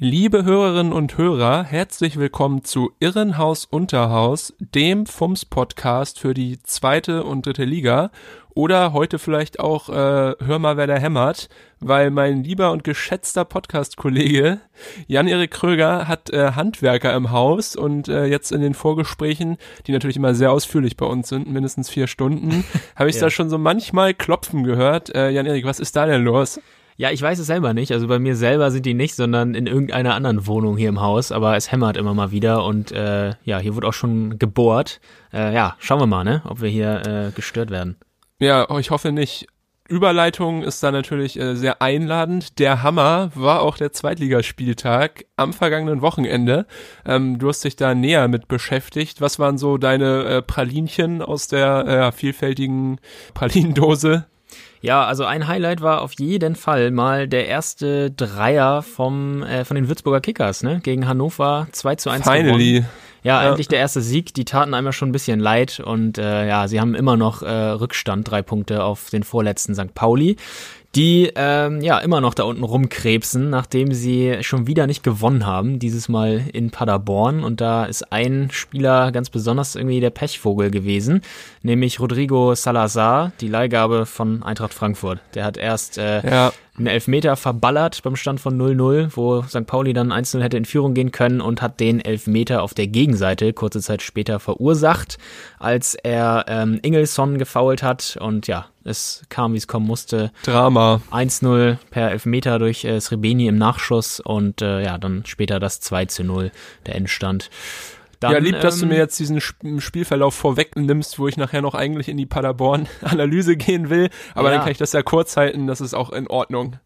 Liebe Hörerinnen und Hörer, herzlich willkommen zu Irrenhaus Unterhaus, dem FUMS-Podcast für die zweite und dritte Liga. Oder heute vielleicht auch äh, Hör mal, wer da hämmert, weil mein lieber und geschätzter Podcast-Kollege Jan-Erik Kröger hat äh, Handwerker im Haus und äh, jetzt in den Vorgesprächen, die natürlich immer sehr ausführlich bei uns sind, mindestens vier Stunden, habe ich ja. da schon so manchmal klopfen gehört. Äh, Jan-Erik, was ist da denn los? Ja, ich weiß es selber nicht. Also bei mir selber sind die nicht, sondern in irgendeiner anderen Wohnung hier im Haus. Aber es hämmert immer mal wieder und äh, ja, hier wird auch schon gebohrt. Äh, ja, schauen wir mal, ne, ob wir hier äh, gestört werden. Ja, ich hoffe nicht. Überleitung ist da natürlich äh, sehr einladend. Der Hammer war auch der Zweitligaspieltag am vergangenen Wochenende. Ähm, du hast dich da näher mit beschäftigt. Was waren so deine äh, Pralinchen aus der äh, vielfältigen Pralinendose? Ja, also ein Highlight war auf jeden Fall mal der erste Dreier vom, äh, von den Würzburger Kickers, ne? Gegen Hannover 2 zu 1 Finally. Gewonnen. Ja, ja, endlich der erste Sieg. Die taten einmal schon ein bisschen leid und äh, ja, sie haben immer noch äh, Rückstand, drei Punkte auf den vorletzten St. Pauli die ähm, ja immer noch da unten rumkrebsen, nachdem sie schon wieder nicht gewonnen haben, dieses Mal in Paderborn. Und da ist ein Spieler ganz besonders irgendwie der Pechvogel gewesen, nämlich Rodrigo Salazar, die Leihgabe von Eintracht Frankfurt. Der hat erst äh, ja einen Elfmeter verballert beim Stand von 0-0, wo St. Pauli dann 1-0 hätte in Führung gehen können und hat den Elfmeter auf der Gegenseite kurze Zeit später verursacht, als er ähm, Ingelsson gefoult hat und ja, es kam, wie es kommen musste. Drama. 1-0 per Elfmeter durch äh, Srebeni im Nachschuss und äh, ja, dann später das 2-0, der Endstand. Dann, ja, lieb, dass ähm, du mir jetzt diesen Spielverlauf vorwegnimmst, wo ich nachher noch eigentlich in die Paderborn-Analyse gehen will. Aber ja. dann kann ich das ja kurz halten, das ist auch in Ordnung.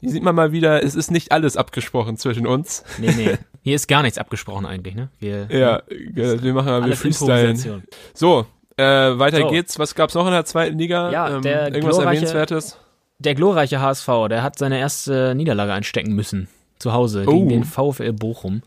Hier sieht man mal wieder, es ist nicht alles abgesprochen zwischen uns. Nee, nee. Hier ist gar nichts abgesprochen eigentlich, ne? Wir, ja, wir machen wir freestylen. So, äh, weiter so. geht's. Was gab's noch in der zweiten Liga? Ja, ähm, der irgendwas erwähnenswertes? Der glorreiche HSV, der hat seine erste Niederlage einstecken müssen zu Hause oh. gegen den VfL Bochum.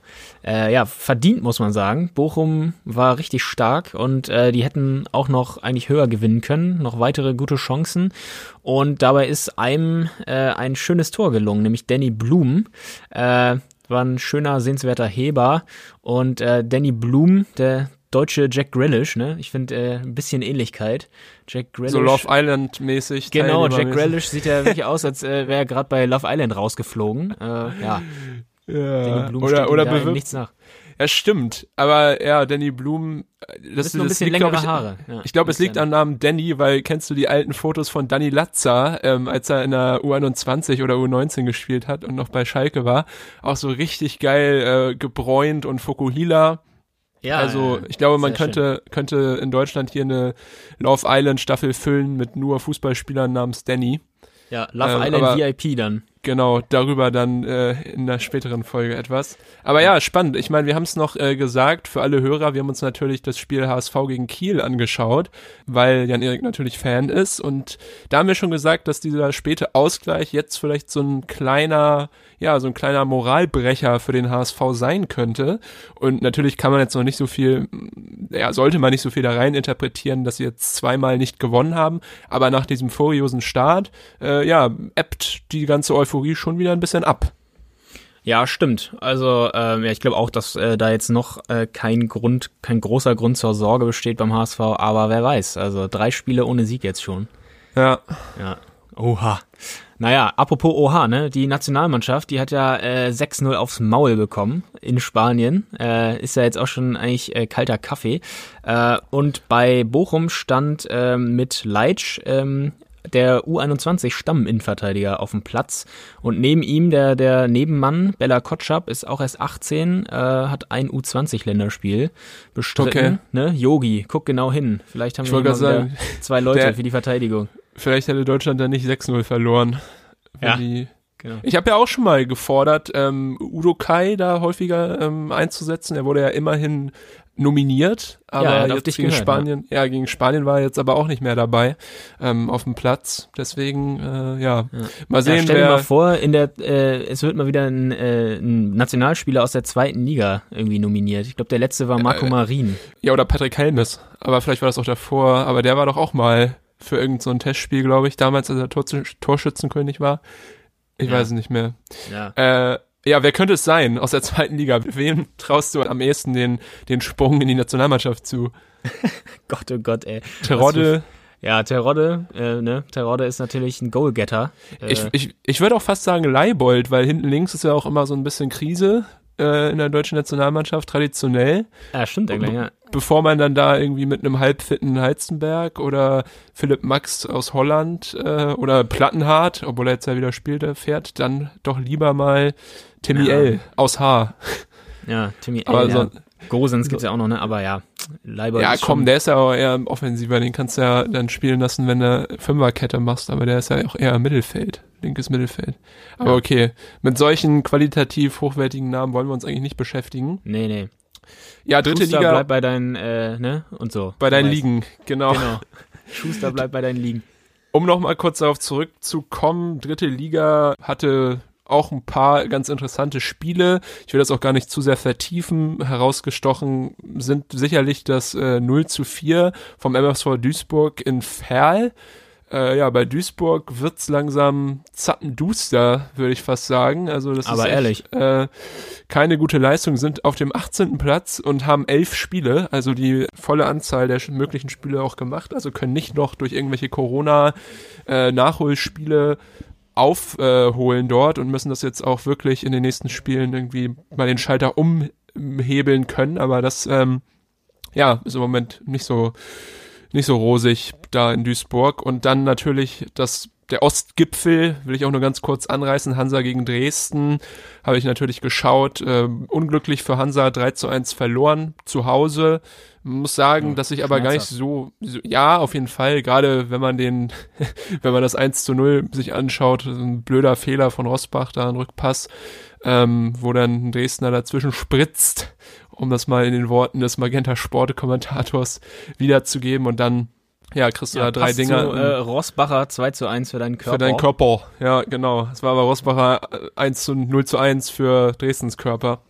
Äh, ja, verdient muss man sagen. Bochum war richtig stark und äh, die hätten auch noch eigentlich höher gewinnen können, noch weitere gute Chancen. Und dabei ist einem äh, ein schönes Tor gelungen, nämlich Danny Blum. Äh, war ein schöner, sehenswerter Heber. Und äh, Danny Blum, der deutsche Jack Grealish, ne? Ich finde äh, ein bisschen Ähnlichkeit. Jack Grealish. So Love Island mäßig. Genau, Jack Grealish sieht ja wirklich aus, als äh, wäre er gerade bei Love Island rausgeflogen. Äh, ja. ja. Oder oder bewirkt nichts nach. Ja, stimmt. Aber ja, Danny Blum, äh, das, das, das liegt, glaube ich, Haare. Ja, ich glaube, es liegt am Namen Danny, weil kennst du die alten Fotos von Danny Latza, ähm, als er in der U21 oder U19 gespielt hat und noch bei Schalke war, auch so richtig geil äh, gebräunt und Fokuhila ja, also ich glaube, man könnte, könnte in Deutschland hier eine Love Island Staffel füllen mit nur Fußballspielern namens Danny. Ja, Love ähm, Island VIP dann. Genau, darüber dann äh, in der späteren Folge etwas. Aber ja, spannend. Ich meine, wir haben es noch äh, gesagt für alle Hörer. Wir haben uns natürlich das Spiel HSV gegen Kiel angeschaut, weil Jan-Erik natürlich Fan ist. Und da haben wir schon gesagt, dass dieser späte Ausgleich jetzt vielleicht so ein kleiner, ja, so ein kleiner Moralbrecher für den HSV sein könnte. Und natürlich kann man jetzt noch nicht so viel, ja, sollte man nicht so viel da rein interpretieren, dass sie jetzt zweimal nicht gewonnen haben. Aber nach diesem furiosen Start, äh, ja, ebbt die ganze Euphorie Euphorie schon wieder ein bisschen ab. Ja, stimmt. Also ähm, ja, ich glaube auch, dass äh, da jetzt noch äh, kein Grund, kein großer Grund zur Sorge besteht beim HSV, aber wer weiß. Also drei Spiele ohne Sieg jetzt schon. Ja. Ja. Oha. Naja, apropos Oha, ne? Die Nationalmannschaft, die hat ja äh, 6-0 aufs Maul bekommen in Spanien. Äh, ist ja jetzt auch schon eigentlich äh, kalter Kaffee. Äh, und bei Bochum stand äh, mit Leitsch ähm, der U21 Stamminnenverteidiger auf dem Platz und neben ihm der, der Nebenmann Bella Kotschap ist auch erst 18, äh, hat ein U20-Länderspiel bestritten. Okay. Ne? Yogi, guck genau hin. Vielleicht haben ich wir zwei Leute der, für die Verteidigung. Vielleicht hätte Deutschland da nicht 6-0 verloren, wenn ja. die Genau. Ich habe ja auch schon mal gefordert, ähm, Udo Kai da häufiger ähm, einzusetzen. Er wurde ja immerhin nominiert, aber er auf jetzt gegen gehört, Spanien, ja. gegen Spanien war er jetzt aber auch nicht mehr dabei ähm, auf dem Platz. Deswegen, äh, ja, mal Ja, sehen, stell dir mal vor, in der, äh, es wird mal wieder ein, äh, ein Nationalspieler aus der zweiten Liga irgendwie nominiert. Ich glaube, der letzte war Marco Äh, Marin. Ja, oder Patrick Helmes. Aber vielleicht war das auch davor. Aber der war doch auch mal für irgendein so ein Testspiel, glaube ich, damals, als er Tor Torschützenkönig war. Ich Ja. weiß es nicht mehr. Ja. Äh, ja, wer könnte es sein aus der zweiten Liga? Wem traust du am ehesten den, den Sprung in die Nationalmannschaft zu? Gott, oh Gott, ey. Terodde? Ja, Terodde, äh, ne? Terodde ist natürlich ein Goalgetter. Äh, Ich, ich, ich würde auch fast sagen Leibold, weil hinten links ist ja auch immer so ein bisschen Krise äh, in der deutschen Nationalmannschaft, traditionell. ja, stimmt eigentlich, ja. Bevor man dann da irgendwie mit einem halbfitten Heizenberg oder Philipp Max aus Holland äh, oder Plattenhardt, obwohl er jetzt ja wieder spielt, der fährt, dann doch lieber mal Timmy Ja. L aus H. Ja, Timmy Aber L, ja. so- Gosens gibt's ja auch noch, ne? Aber ja, Leibold Ja, komm, der ist ja auch eher offensiver, den kannst du ja dann spielen lassen, wenn du Fünferkette machst, aber der ist ja auch eher Mittelfeld, linkes Mittelfeld. Aber Ja. okay, mit solchen qualitativ hochwertigen Namen wollen wir uns eigentlich nicht beschäftigen. Nee, nee. Ja, dritte Schuster Liga bleib bei deinen, äh, ne? Und so. bei deinen. Ligen, genau. Genau. Schuster bleibt bei deinen Ligen. Um noch mal kurz darauf zurückzukommen, dritte Liga hatte auch ein paar ganz interessante Spiele. Ich will das auch gar nicht zu sehr vertiefen. Herausgestochen sind sicherlich das äh, 0 zu 4 vom MSV Duisburg in Ferl. Äh, ja, bei Duisburg wird's langsam zappenduster, würde ich fast sagen. Also das Aber ist echt, äh, keine gute Leistung, sind auf dem 18. Platz und haben elf Spiele, also die volle Anzahl der möglichen Spiele auch gemacht, also können nicht noch durch irgendwelche Corona-Nachholspiele aufholen dort und müssen das jetzt auch wirklich in den nächsten Spielen irgendwie mal den Schalter umhebeln können, aber das ähm, ja ist im Moment nicht so nicht so rosig da in Duisburg und dann natürlich das der Ostgipfel will ich auch nur ganz kurz anreißen. Hansa gegen Dresden habe ich natürlich geschaut. Ähm, unglücklich für Hansa 3 zu 1 verloren zu Hause. Muss sagen, Ja, dass ich aber gar nicht so, so, ja, auf jeden Fall, gerade wenn man den, wenn man das 1 zu 0 sich anschaut, ein blöder Fehler von Rosbach, da ein Rückpass, ähm, wo dann ein Dresdner dazwischen spritzt, um das mal in den Worten des Magenta Sport Kommentators wiederzugeben und dann, ja, kriegst du da drei Dinger. Zu, äh, Rossbacher 2 zu 1 für deinen Körper. Für deinen Körper, ja, genau. Es war aber Rosbacher äh, 1 zu 0 zu 1 für Dresdens Körper.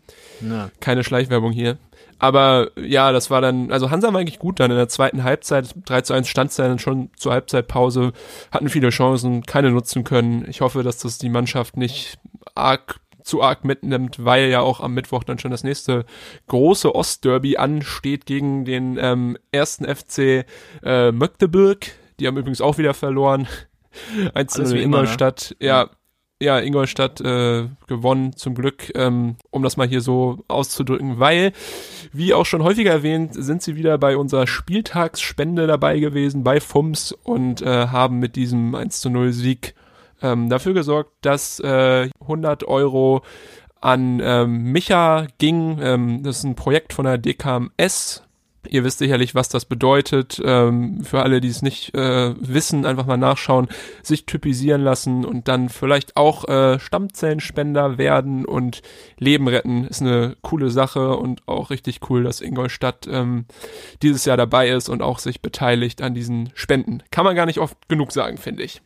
Ja. Keine Schleichwerbung hier. Aber ja, das war dann, also Hansa war eigentlich gut dann in der zweiten Halbzeit. 3 zu 1 stand dann schon zur Halbzeitpause, hatten viele Chancen, keine nutzen können. Ich hoffe, dass das die Mannschaft nicht arg zu arg mitnimmt, weil ja auch am Mittwoch dann schon das nächste große Ostderby ansteht gegen den ähm, ersten FC äh, Magdeburg. Die haben übrigens auch wieder verloren. 1 zu Alles 0 wie in immer, ne? Ingolstadt. Ja, ja, Ingolstadt äh, gewonnen, zum Glück, ähm, um das mal hier so auszudrücken, weil, wie auch schon häufiger erwähnt, sind sie wieder bei unserer Spieltagsspende dabei gewesen, bei FUMS und äh, haben mit diesem 1 zu 0 Sieg ähm, dafür gesorgt, dass äh, 100 Euro an ähm, Micha ging. Ähm, das ist ein Projekt von der DKMS. Ihr wisst sicherlich, was das bedeutet. Ähm, für alle, die es nicht äh, wissen, einfach mal nachschauen, sich typisieren lassen und dann vielleicht auch äh, Stammzellenspender werden und Leben retten. Ist eine coole Sache und auch richtig cool, dass Ingolstadt ähm, dieses Jahr dabei ist und auch sich beteiligt an diesen Spenden. Kann man gar nicht oft genug sagen, finde ich.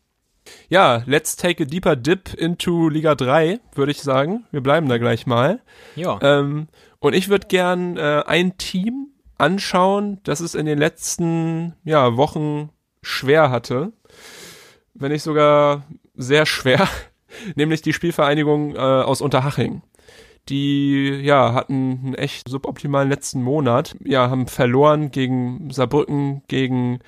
Ja, let's take a deeper dip into Liga 3, würde ich sagen. Wir bleiben da gleich mal. Ja. Ähm, und ich würde gern äh, ein Team anschauen, das es in den letzten ja, Wochen schwer hatte. Wenn nicht sogar sehr schwer. Nämlich die Spielvereinigung äh, aus Unterhaching. Die ja hatten einen echt suboptimalen letzten Monat. Ja, haben verloren gegen Saarbrücken, gegen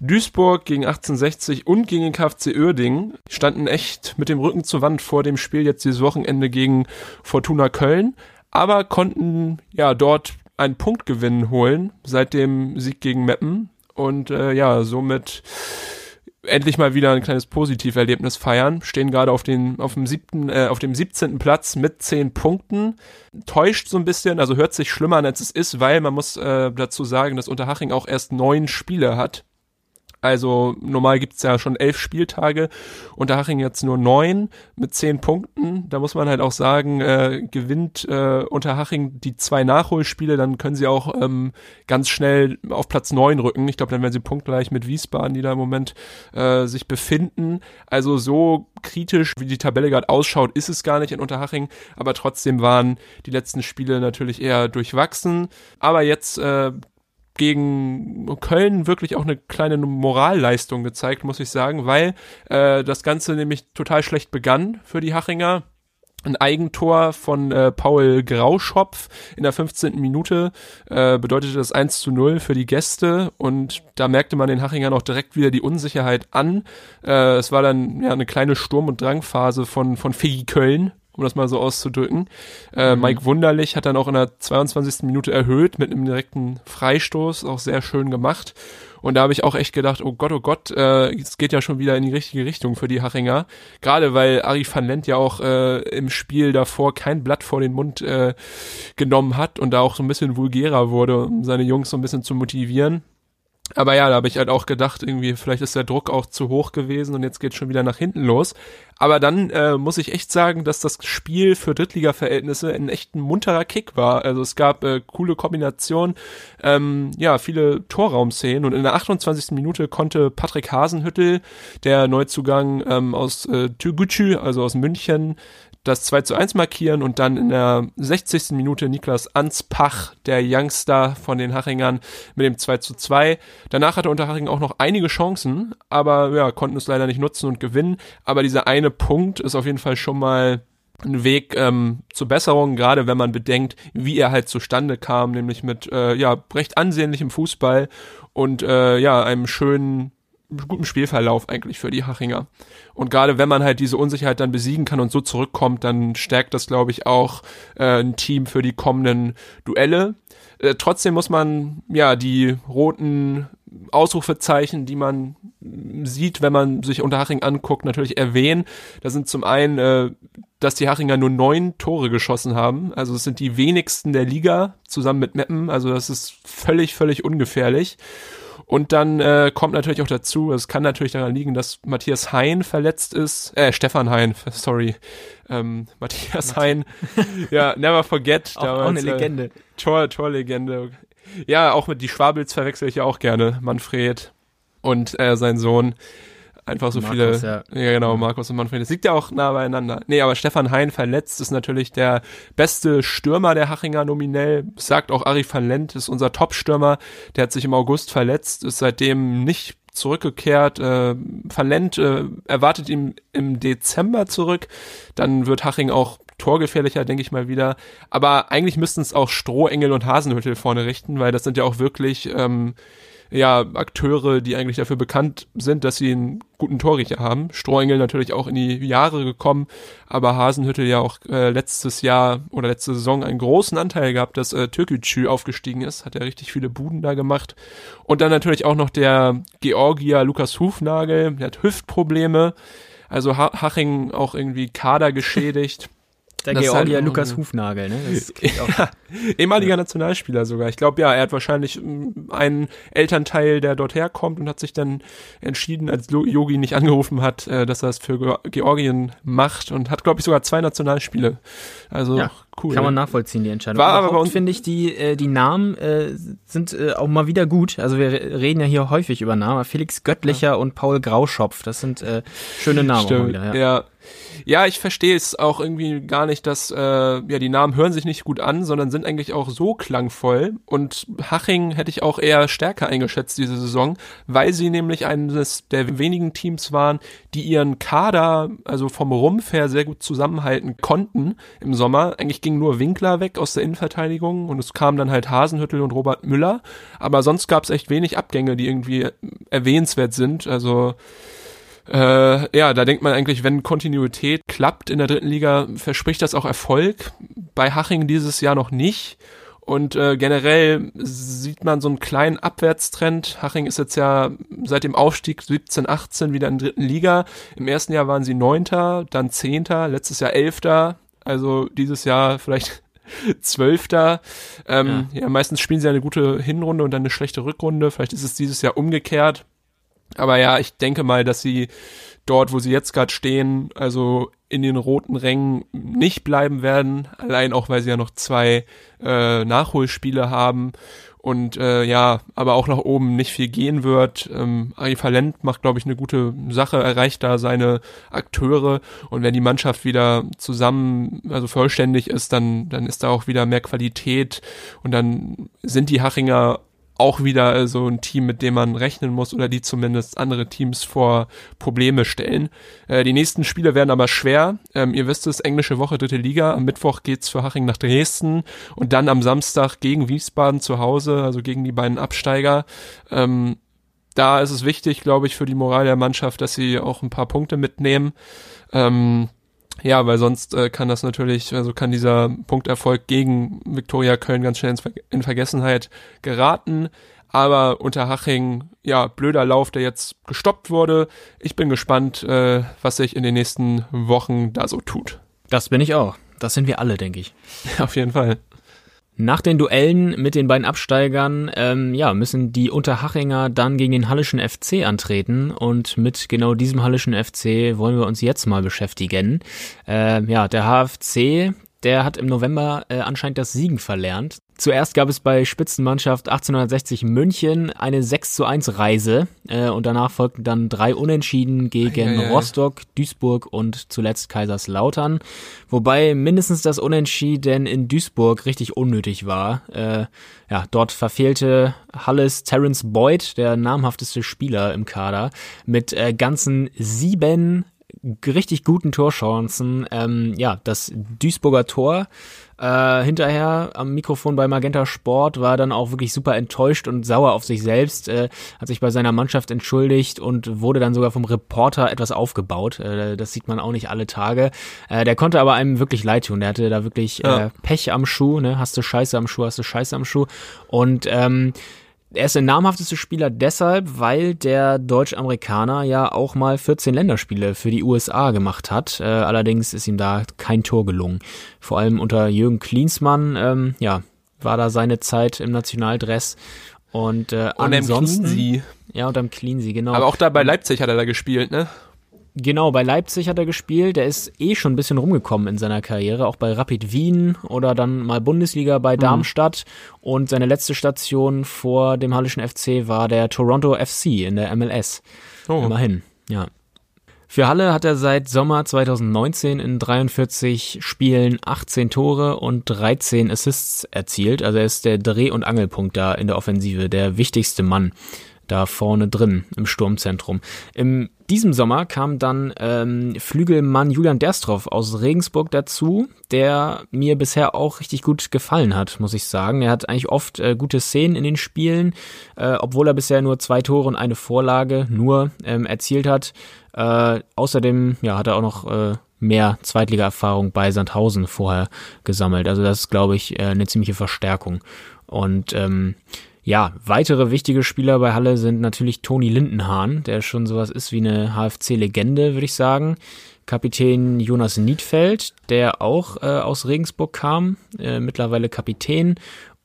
Duisburg, gegen 1860 und gegen den KfC Uerdingen. Standen echt mit dem Rücken zur Wand vor dem Spiel jetzt dieses Wochenende gegen Fortuna Köln, aber konnten ja dort einen Punktgewinn holen seit dem Sieg gegen Meppen und äh, ja, somit endlich mal wieder ein kleines Positiverlebnis feiern. Stehen gerade auf den auf dem siebten, äh, auf dem 17. Platz mit zehn Punkten. Täuscht so ein bisschen, also hört sich schlimmer an als es ist, weil man muss äh, dazu sagen, dass Unterhaching auch erst neun Spiele hat. Also normal gibt's ja schon elf Spieltage, Unterhaching jetzt nur neun mit zehn Punkten. Da muss man halt auch sagen, äh, gewinnt äh, Unterhaching die zwei Nachholspiele, dann können sie auch ähm, ganz schnell auf Platz neun rücken. Ich glaube, dann werden sie punktgleich mit Wiesbaden, die da im Moment äh, sich befinden. Also so kritisch, wie die Tabelle gerade ausschaut, ist es gar nicht in Unterhaching. Aber trotzdem waren die letzten Spiele natürlich eher durchwachsen. Aber jetzt äh, gegen Köln wirklich auch eine kleine Moralleistung gezeigt, muss ich sagen, weil äh, das Ganze nämlich total schlecht begann für die Hachinger. Ein Eigentor von äh, Paul Grauschopf in der 15. Minute äh, bedeutete das 1 zu 0 für die Gäste und da merkte man den Hachingern auch direkt wieder die Unsicherheit an. Äh, es war dann ja eine kleine Sturm- und Drangphase von, von Fegi Köln, um das mal so auszudrücken. Äh, mhm. Mike Wunderlich hat dann auch in der 22. Minute erhöht mit einem direkten Freistoß, auch sehr schön gemacht. Und da habe ich auch echt gedacht, oh Gott, oh Gott, äh, es geht ja schon wieder in die richtige Richtung für die Hachinger. Gerade weil Ari van Lent ja auch äh, im Spiel davor kein Blatt vor den Mund äh, genommen hat und da auch so ein bisschen vulgärer wurde, um seine Jungs so ein bisschen zu motivieren. Aber ja, da habe ich halt auch gedacht, irgendwie, vielleicht ist der Druck auch zu hoch gewesen und jetzt geht schon wieder nach hinten los. Aber dann äh, muss ich echt sagen, dass das Spiel für Drittliga-Verhältnisse ein echt ein munterer Kick war. Also es gab äh, coole Kombinationen, ähm, ja, viele Torraumszenen und in der 28. Minute konnte Patrick Hasenhüttel, der Neuzugang ähm, aus äh, Türgücü, also aus München, das 2 zu 1 markieren und dann in der 60. Minute Niklas Anspach, der Youngster von den Hachingern, mit dem 2 zu 2. Danach hatte Unterhaching auch noch einige Chancen, aber ja, konnten es leider nicht nutzen und gewinnen. Aber dieser eine Punkt ist auf jeden Fall schon mal ein Weg ähm, zur Besserung, gerade wenn man bedenkt, wie er halt zustande kam, nämlich mit äh, ja recht ansehnlichem Fußball und äh, ja einem schönen guten Spielverlauf eigentlich für die Hachinger. Und gerade wenn man halt diese Unsicherheit dann besiegen kann und so zurückkommt, dann stärkt das, glaube ich, auch äh, ein Team für die kommenden Duelle. Äh, trotzdem muss man ja die roten Ausrufezeichen, die man sieht, wenn man sich Unterhaching anguckt, natürlich erwähnen. Da sind zum einen, äh, dass die Hachinger nur neun Tore geschossen haben. Also es sind die wenigsten der Liga zusammen mit Meppen. Also das ist völlig, völlig ungefährlich. Und dann äh, kommt natürlich auch dazu, es kann natürlich daran liegen, dass Matthias Hein verletzt ist, äh, Stefan Hein, sorry, ähm, Matthias Hein, ja, never forget. auch, damals, auch eine äh, Legende. Äh, Tor, Torlegende. Ja, auch mit die Schwabels verwechsel ich ja auch gerne, Manfred und äh, sein Sohn einfach so Markus, viele. Ja. ja, genau, Markus und Manfred. Das liegt ja auch nah beieinander. Nee, aber Stefan Hein verletzt ist natürlich der beste Stürmer der Hachinger nominell. Sagt auch Ari van Lent, ist unser Top-Stürmer. Der hat sich im August verletzt, ist seitdem nicht zurückgekehrt. Äh, Van Lent äh, erwartet ihn im Dezember zurück. Dann wird Haching auch torgefährlicher, denke ich mal wieder. Aber eigentlich müssten es auch Strohengel und Hasenhüttel vorne richten, weil das sind ja auch wirklich ähm, ja, Akteure, die eigentlich dafür bekannt sind, dass sie einen guten Torriecher haben. Strohengel natürlich auch in die Jahre gekommen, aber Hasenhüttel ja auch äh, letztes Jahr oder letzte Saison einen großen Anteil gehabt, dass äh, Türkgücü aufgestiegen ist, hat ja richtig viele Buden da gemacht. Und dann natürlich auch noch der Georgier Lukas Hufnagel, der hat Hüftprobleme. Also Haching auch irgendwie Kader geschädigt. Der das Georgier halt, Lukas Hufnagel, ne? ja, ehemaliger Nationalspieler sogar. Ich glaube, ja, er hat wahrscheinlich mm, einen Elternteil, der dort herkommt und hat sich dann entschieden, als Yogi nicht angerufen hat, äh, dass er es für Georgien macht und hat, glaube ich, sogar zwei Nationalspiele. Also ja, cool. Kann man nachvollziehen, die Entscheidung. War aber uns finde ich, die, äh, die Namen äh, sind äh, auch mal wieder gut. Also wir reden ja hier häufig über Namen. Felix Göttlicher ja. und Paul Grauschopf, das sind äh, schöne Namen. Stimmt, wieder, ja. Ja. Ich verstehe es auch irgendwie gar nicht, dass äh, ja die Namen hören sich nicht gut an, sondern sind eigentlich auch so klangvoll. Und Haching hätte ich auch eher stärker eingeschätzt diese Saison, weil sie nämlich eines der wenigen Teams waren, die ihren Kader, also vom Rumpf her, sehr gut zusammenhalten konnten im Sommer. Eigentlich ging nur Winkler weg aus der Innenverteidigung und es kamen dann halt Hasenhüttel und Robert Müller. Aber sonst gab es echt wenig Abgänge, die irgendwie erwähnenswert sind. Also äh, ja, da denkt man eigentlich, wenn Kontinuität klappt in der dritten Liga, verspricht das auch Erfolg. Bei Haching dieses Jahr noch nicht. Und äh, generell sieht man so einen kleinen Abwärtstrend. Haching ist jetzt ja seit dem Aufstieg 17, 18 wieder in der dritten Liga. Im ersten Jahr waren sie Neunter, dann Zehnter, letztes Jahr Elfter. Also dieses Jahr vielleicht Zwölfter. Ähm, ja. ja, meistens spielen sie eine gute Hinrunde und dann eine schlechte Rückrunde. Vielleicht ist es dieses Jahr umgekehrt. Aber ja, ich denke mal, dass sie dort, wo sie jetzt gerade stehen, also in den roten Rängen nicht bleiben werden, allein auch weil sie ja noch zwei äh, Nachholspiele haben. Und äh, ja, aber auch nach oben nicht viel gehen wird. Ähm, Ari Valent macht, glaube ich, eine gute Sache, erreicht da seine Akteure. Und wenn die Mannschaft wieder zusammen, also vollständig ist, dann, dann ist da auch wieder mehr Qualität. Und dann sind die Hachinger auch wieder so ein Team, mit dem man rechnen muss oder die zumindest andere Teams vor Probleme stellen. Äh, die nächsten Spiele werden aber schwer. Ähm, ihr wisst es, englische Woche, dritte Liga. Am Mittwoch geht's für Haching nach Dresden und dann am Samstag gegen Wiesbaden zu Hause, also gegen die beiden Absteiger. Ähm, da ist es wichtig, glaube ich, für die Moral der Mannschaft, dass sie auch ein paar Punkte mitnehmen. Ähm, ja, weil sonst äh, kann das natürlich, also kann dieser Punkterfolg gegen Viktoria Köln ganz schnell in Vergessenheit geraten. Aber unter Haching, ja, blöder Lauf, der jetzt gestoppt wurde. Ich bin gespannt, äh, was sich in den nächsten Wochen da so tut. Das bin ich auch. Das sind wir alle, denke ich. Auf jeden Fall. Nach den Duellen mit den beiden Absteigern ähm, ja, müssen die Unterhachinger dann gegen den Hallischen FC antreten und mit genau diesem Hallischen FC wollen wir uns jetzt mal beschäftigen. Äh, ja, der HFC, der hat im November äh, anscheinend das Siegen verlernt. Zuerst gab es bei Spitzenmannschaft 1860 München eine 6 zu 1 Reise äh, und danach folgten dann drei Unentschieden gegen ja, ja. Rostock, Duisburg und zuletzt Kaiserslautern. Wobei mindestens das Unentschieden in Duisburg richtig unnötig war. Äh, ja, dort verfehlte Halles Terence Boyd, der namhafteste Spieler im Kader, mit äh, ganzen sieben richtig guten Torchancen. Ähm, ja, das Duisburger Tor äh, hinterher am Mikrofon bei Magenta Sport war dann auch wirklich super enttäuscht und sauer auf sich selbst, äh, hat sich bei seiner Mannschaft entschuldigt und wurde dann sogar vom Reporter etwas aufgebaut. Äh, das sieht man auch nicht alle Tage. Äh, der konnte aber einem wirklich leid tun. Der hatte da wirklich ja. äh, Pech am Schuh, ne? Hast du Scheiße am Schuh, hast du Scheiße am Schuh. Und ähm, er ist der namhafteste Spieler deshalb, weil der Deutsch-Amerikaner ja auch mal 14 Länderspiele für die USA gemacht hat. Äh, allerdings ist ihm da kein Tor gelungen. Vor allem unter Jürgen Klinsmann, ähm, ja, war da seine Zeit im Nationaldress. Und, äh, und ansonsten, Cleansy. Ja, und am Cleansy, genau. Aber auch da bei Leipzig hat er da gespielt, ne? Genau, bei Leipzig hat er gespielt. Der ist eh schon ein bisschen rumgekommen in seiner Karriere, auch bei Rapid Wien oder dann mal Bundesliga bei mhm. Darmstadt. Mhm. Und seine letzte Station vor dem Hallischen FC war der Toronto FC in der MLS. Oh. Immerhin, ja. Für Halle hat er seit Sommer 2019 in 43 Spielen 18 Tore und 13 Assists erzielt. Also er ist der Dreh- und Angelpunkt da in der Offensive, der wichtigste Mann da vorne drin im Sturmzentrum. In diesem Sommer kam dann ähm, Flügelmann Julian Derstroff aus Regensburg dazu, der mir bisher auch richtig gut gefallen hat, muss ich sagen. Er hat eigentlich oft äh, gute Szenen in den Spielen, äh, obwohl er bisher nur zwei Tore und eine Vorlage nur ähm, erzielt hat. Äh, außerdem ja, hat er auch noch äh, mehr Zweitliga-Erfahrung bei Sandhausen vorher gesammelt. Also das ist, glaube ich, äh, eine ziemliche Verstärkung. Und ähm, ja, weitere wichtige Spieler bei Halle sind natürlich Toni Lindenhahn, der schon sowas ist wie eine HFC-Legende, würde ich sagen. Kapitän Jonas Niedfeld, der auch äh, aus Regensburg kam, äh, mittlerweile Kapitän.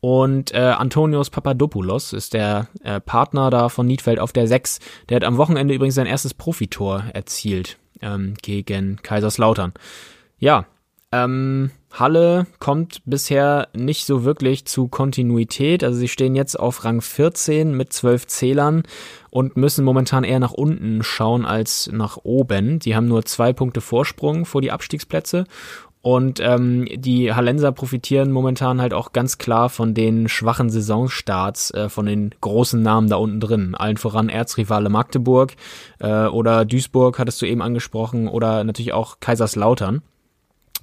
Und äh, Antonios Papadopoulos ist der äh, Partner da von Niedfeld auf der 6. Der hat am Wochenende übrigens sein erstes Profitor erzielt ähm, gegen Kaiserslautern. Ja, ähm, Halle kommt bisher nicht so wirklich zu Kontinuität. Also sie stehen jetzt auf Rang 14 mit 12 Zählern und müssen momentan eher nach unten schauen als nach oben. Die haben nur zwei Punkte Vorsprung vor die Abstiegsplätze. Und ähm, die Hallenser profitieren momentan halt auch ganz klar von den schwachen Saisonstarts äh, von den großen Namen da unten drin. Allen voran Erzrivale Magdeburg äh, oder Duisburg hattest du eben angesprochen oder natürlich auch Kaiserslautern.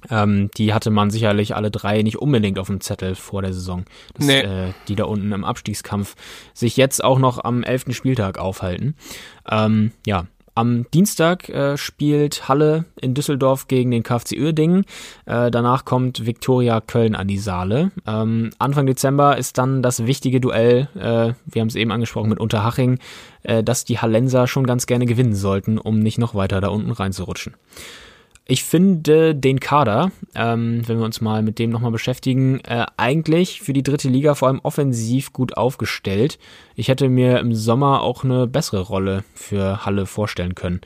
Ähm, die hatte man sicherlich alle drei nicht unbedingt auf dem Zettel vor der Saison, dass nee. äh, die da unten im Abstiegskampf sich jetzt auch noch am elften Spieltag aufhalten. Ähm, ja, am Dienstag äh, spielt Halle in Düsseldorf gegen den KfC Uerdingen. Äh, danach kommt Viktoria Köln an die Saale. Ähm, Anfang Dezember ist dann das wichtige Duell, äh, wir haben es eben angesprochen, mit Unterhaching, äh, dass die Hallenser schon ganz gerne gewinnen sollten, um nicht noch weiter da unten reinzurutschen. Ich finde den Kader, ähm, wenn wir uns mal mit dem nochmal beschäftigen, äh, eigentlich für die dritte Liga vor allem offensiv gut aufgestellt. Ich hätte mir im Sommer auch eine bessere Rolle für Halle vorstellen können.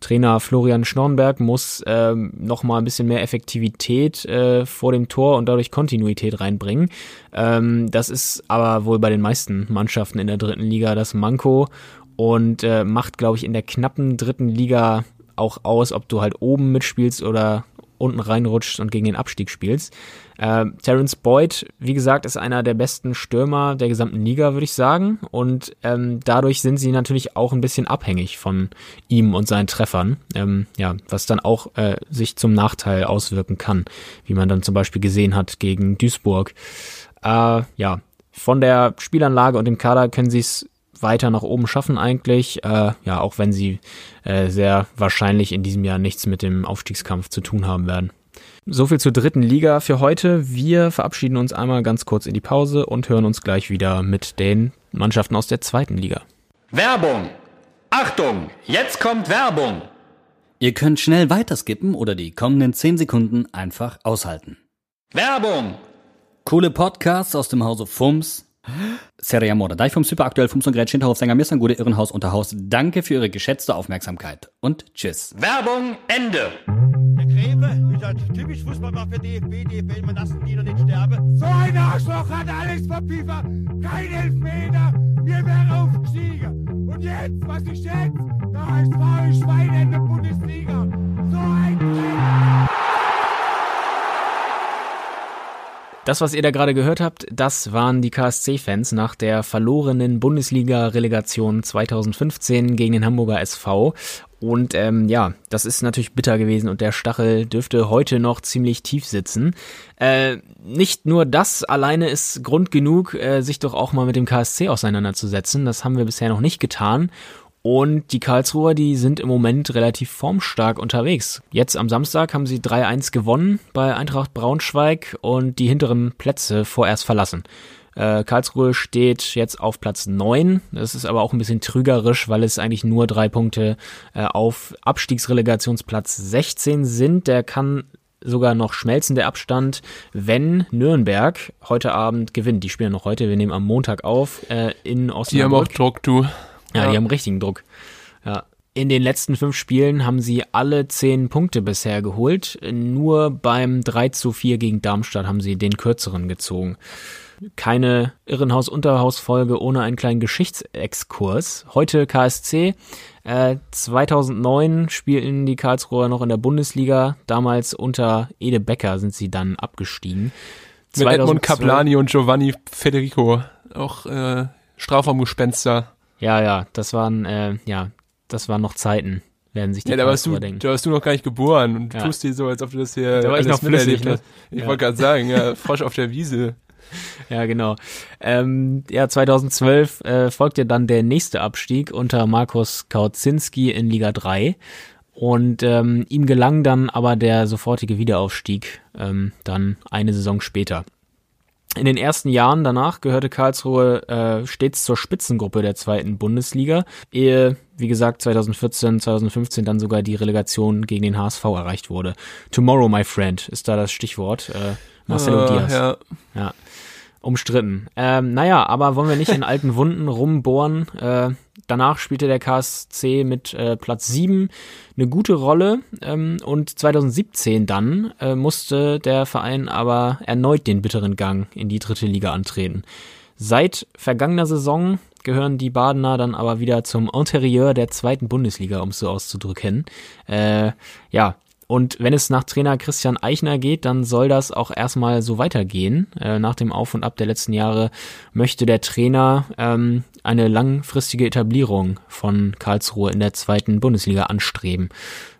Trainer Florian Schnornberg muss ähm, noch mal ein bisschen mehr Effektivität äh, vor dem Tor und dadurch Kontinuität reinbringen. Ähm, das ist aber wohl bei den meisten Mannschaften in der dritten Liga das Manko und äh, macht, glaube ich, in der knappen dritten Liga auch aus, ob du halt oben mitspielst oder unten reinrutscht und gegen den Abstieg spielst. Äh, Terence Boyd, wie gesagt, ist einer der besten Stürmer der gesamten Liga, würde ich sagen. Und ähm, dadurch sind sie natürlich auch ein bisschen abhängig von ihm und seinen Treffern. Ähm, ja, was dann auch äh, sich zum Nachteil auswirken kann, wie man dann zum Beispiel gesehen hat gegen Duisburg. Äh, ja, von der Spielanlage und dem Kader können sie es weiter nach oben schaffen eigentlich. Äh, ja, auch wenn sie äh, sehr wahrscheinlich in diesem Jahr nichts mit dem Aufstiegskampf zu tun haben werden. So viel zur dritten Liga für heute. Wir verabschieden uns einmal ganz kurz in die Pause und hören uns gleich wieder mit den Mannschaften aus der zweiten Liga. Werbung! Achtung! Jetzt kommt Werbung! Ihr könnt schnell weiterskippen oder die kommenden 10 Sekunden einfach aushalten. Werbung! Coole Podcasts aus dem Hause Fums Serie Amore. Da ich vom Superaktuell Fums und Gretchen Hinterhof Sänger Mirsan Gude Irrenhaus Unterhaus. Danke für Ihre geschätzte Aufmerksamkeit und tschüss. Werbung Ende. Der Gräfe, wie das typisch Fußball war für DFB, DFL, man lassen die noch nicht sterben. So ein Arschloch hat alles verpiefer. Kein Elfmeter, wir wären aufgestiegen. Und jetzt, was ich jetzt? Da ist Schweine in der Bundesliga. So ein Dreck. Das, was ihr da gerade gehört habt, das waren die KSC-Fans nach der verlorenen Bundesliga-Relegation 2015 gegen den Hamburger SV. Und ähm, ja, das ist natürlich bitter gewesen und der Stachel dürfte heute noch ziemlich tief sitzen. Äh, nicht nur das alleine ist Grund genug, äh, sich doch auch mal mit dem KSC auseinanderzusetzen. Das haben wir bisher noch nicht getan. Und die Karlsruher, die sind im Moment relativ formstark unterwegs. Jetzt am Samstag haben sie 3-1 gewonnen bei Eintracht Braunschweig und die hinteren Plätze vorerst verlassen. Äh, Karlsruhe steht jetzt auf Platz 9. Das ist aber auch ein bisschen trügerisch, weil es eigentlich nur drei Punkte äh, auf Abstiegsrelegationsplatz 16 sind. Der kann sogar noch schmelzen, der Abstand, wenn Nürnberg heute Abend gewinnt. Die spielen noch heute, wir nehmen am Montag auf äh, in Osnabrück. Die haben auch Druck, du. Ja, ja, die haben richtigen Druck. Ja. In den letzten fünf Spielen haben sie alle zehn Punkte bisher geholt. Nur beim 3 zu 4 gegen Darmstadt haben sie den kürzeren gezogen. Keine Irrenhaus-Unterhaus-Folge ohne einen kleinen Geschichtsexkurs. Heute KSC. Äh, 2009 spielten die Karlsruher noch in der Bundesliga. Damals unter Ede Becker sind sie dann abgestiegen. Mit Edmund Caplani und Giovanni Federico. Auch äh, Strafraumgespenster. Ja, ja, das waren, äh, ja, das waren noch Zeiten, werden sich die ja, da warst du, da warst du noch gar nicht geboren und ja. tust dir so, als ob du das hier da war ich noch flüssig, ne? Ich ja. wollte gerade sagen, ja, Frosch auf der Wiese. Ja, genau. Ähm, ja, 2012 äh, folgte dann der nächste Abstieg unter Markus Kautzinski in Liga 3. Und ähm, ihm gelang dann aber der sofortige Wiederaufstieg ähm, dann eine Saison später. In den ersten Jahren danach gehörte Karlsruhe äh, stets zur Spitzengruppe der zweiten Bundesliga, ehe, wie gesagt, 2014, 2015 dann sogar die Relegation gegen den HSV erreicht wurde. Tomorrow, my friend, ist da das Stichwort. Äh, Marcelo Ah, Diaz. Ja. Ja. Umstritten. Ähm, naja, aber wollen wir nicht in alten Wunden rumbohren. Äh, danach spielte der KSC mit äh, Platz 7 eine gute Rolle ähm, und 2017 dann äh, musste der Verein aber erneut den bitteren Gang in die dritte Liga antreten. Seit vergangener Saison gehören die Badener dann aber wieder zum Interieur der zweiten Bundesliga, um es so auszudrücken. Äh, ja, und wenn es nach Trainer Christian Eichner geht, dann soll das auch erstmal so weitergehen. Äh, nach dem Auf und Ab der letzten Jahre möchte der Trainer ähm, eine langfristige Etablierung von Karlsruhe in der zweiten Bundesliga anstreben.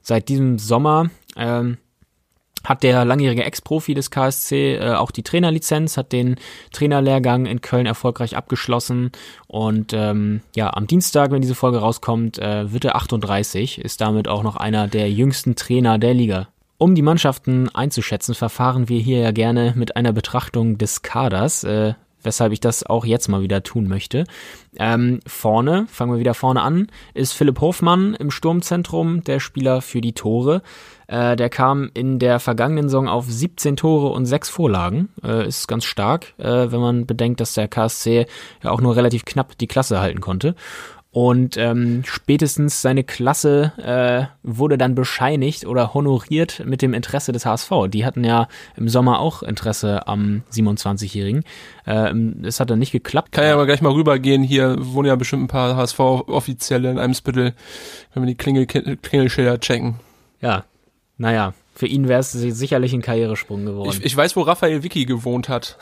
Seit diesem Sommer ähm, hat der langjährige Ex-Profi des KSC äh, auch die Trainerlizenz, hat den Trainerlehrgang in Köln erfolgreich abgeschlossen und ähm, ja, am Dienstag, wenn diese Folge rauskommt, äh, wird er 38, ist damit auch noch einer der jüngsten Trainer der Liga. Um die Mannschaften einzuschätzen, verfahren wir hier ja gerne mit einer Betrachtung des Kaders. Äh, weshalb ich das auch jetzt mal wieder tun möchte. Ähm, vorne, fangen wir wieder vorne an, ist Philipp Hofmann im Sturmzentrum, der Spieler für die Tore. Äh, der kam in der vergangenen Saison auf 17 Tore und 6 Vorlagen. Äh, ist ganz stark, äh, wenn man bedenkt, dass der KSC ja auch nur relativ knapp die Klasse halten konnte. Und ähm, spätestens seine Klasse äh, wurde dann bescheinigt oder honoriert mit dem Interesse des HSV. Die hatten ja im Sommer auch Interesse am 27-Jährigen. Äh, es hat dann nicht geklappt. Kann ja aber gleich mal rübergehen. Hier wohnen ja bestimmt ein paar HSV-Offizielle in Eimsbüttel. Wenn wir die Klingel Klingelschilder checken. Ja, naja, für ihn wäre es sicherlich ein Karrieresprung geworden. Ich, ich weiß, wo Raphael Vicky gewohnt hat.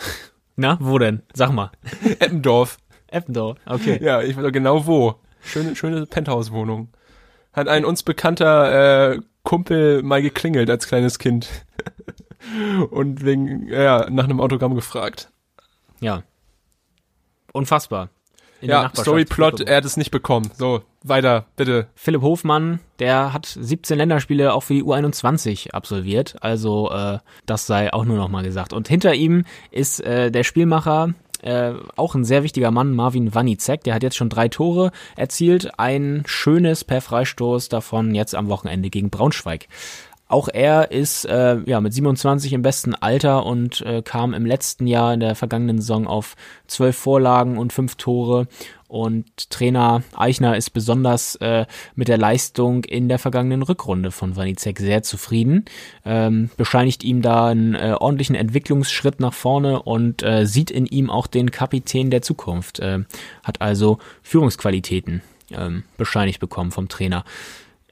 Na, wo denn? Sag mal. Eppendorf. Eppendorf, okay. Ja, ich weiß genau wo. Schöne, schöne Penthouse-Wohnung. Hat ein uns bekannter äh, Kumpel mal geklingelt als kleines Kind. Und wegen, ja, nach einem Autogramm gefragt. Ja. Unfassbar. In ja, Storyplot, er hat es nicht bekommen. So, weiter, bitte. Philipp Hofmann, der hat 17 Länderspiele auch für die U21 absolviert. Also, äh, das sei auch nur noch mal gesagt. Und hinter ihm ist äh, der Spielmacher äh, auch ein sehr wichtiger Mann, Marvin Wanizek, der hat jetzt schon drei Tore erzielt, ein schönes per Freistoß davon jetzt am Wochenende gegen Braunschweig. Auch er ist äh, ja mit 27 im besten Alter und äh, kam im letzten Jahr in der vergangenen Saison auf zwölf Vorlagen und fünf Tore und Trainer Eichner ist besonders äh, mit der Leistung in der vergangenen Rückrunde von Vanizek sehr zufrieden, ähm, bescheinigt ihm da einen äh, ordentlichen Entwicklungsschritt nach vorne und äh, sieht in ihm auch den Kapitän der Zukunft, äh, hat also Führungsqualitäten ähm, bescheinigt bekommen vom Trainer.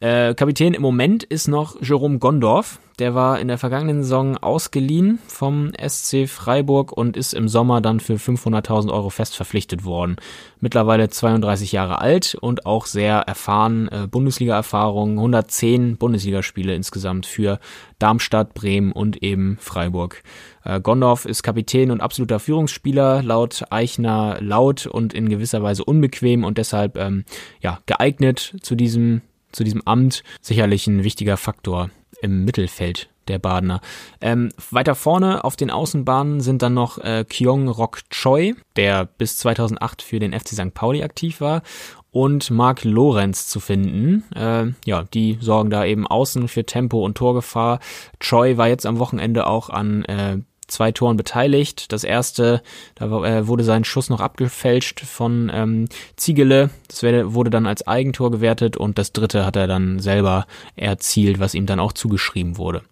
Äh, Kapitän im Moment ist noch Jerome Gondorf. Der war in der vergangenen Saison ausgeliehen vom SC Freiburg und ist im Sommer dann für 500.000 Euro fest verpflichtet worden. Mittlerweile 32 Jahre alt und auch sehr erfahren, äh, Bundesliga-Erfahrung, 110 Bundesligaspiele insgesamt für Darmstadt, Bremen und eben Freiburg. Äh, Gondorf ist Kapitän und absoluter Führungsspieler, laut Eichner laut und in gewisser Weise unbequem und deshalb ähm, ja geeignet zu diesem zu diesem Amt sicherlich ein wichtiger Faktor im Mittelfeld der Badener. Ähm, weiter vorne auf den Außenbahnen sind dann noch äh, Kyong Rok Choi, der bis 2008 für den FC St. Pauli aktiv war, und Mark Lorenz zu finden. Äh, ja, die sorgen da eben außen für Tempo und Torgefahr. Choi war jetzt am Wochenende auch an äh, zwei Toren beteiligt. Das erste, da äh, wurde sein Schuss noch abgefälscht von ähm, Ziegele. Das wurde dann als Eigentor gewertet und das dritte hat er dann selber erzielt, was ihm dann auch zugeschrieben wurde.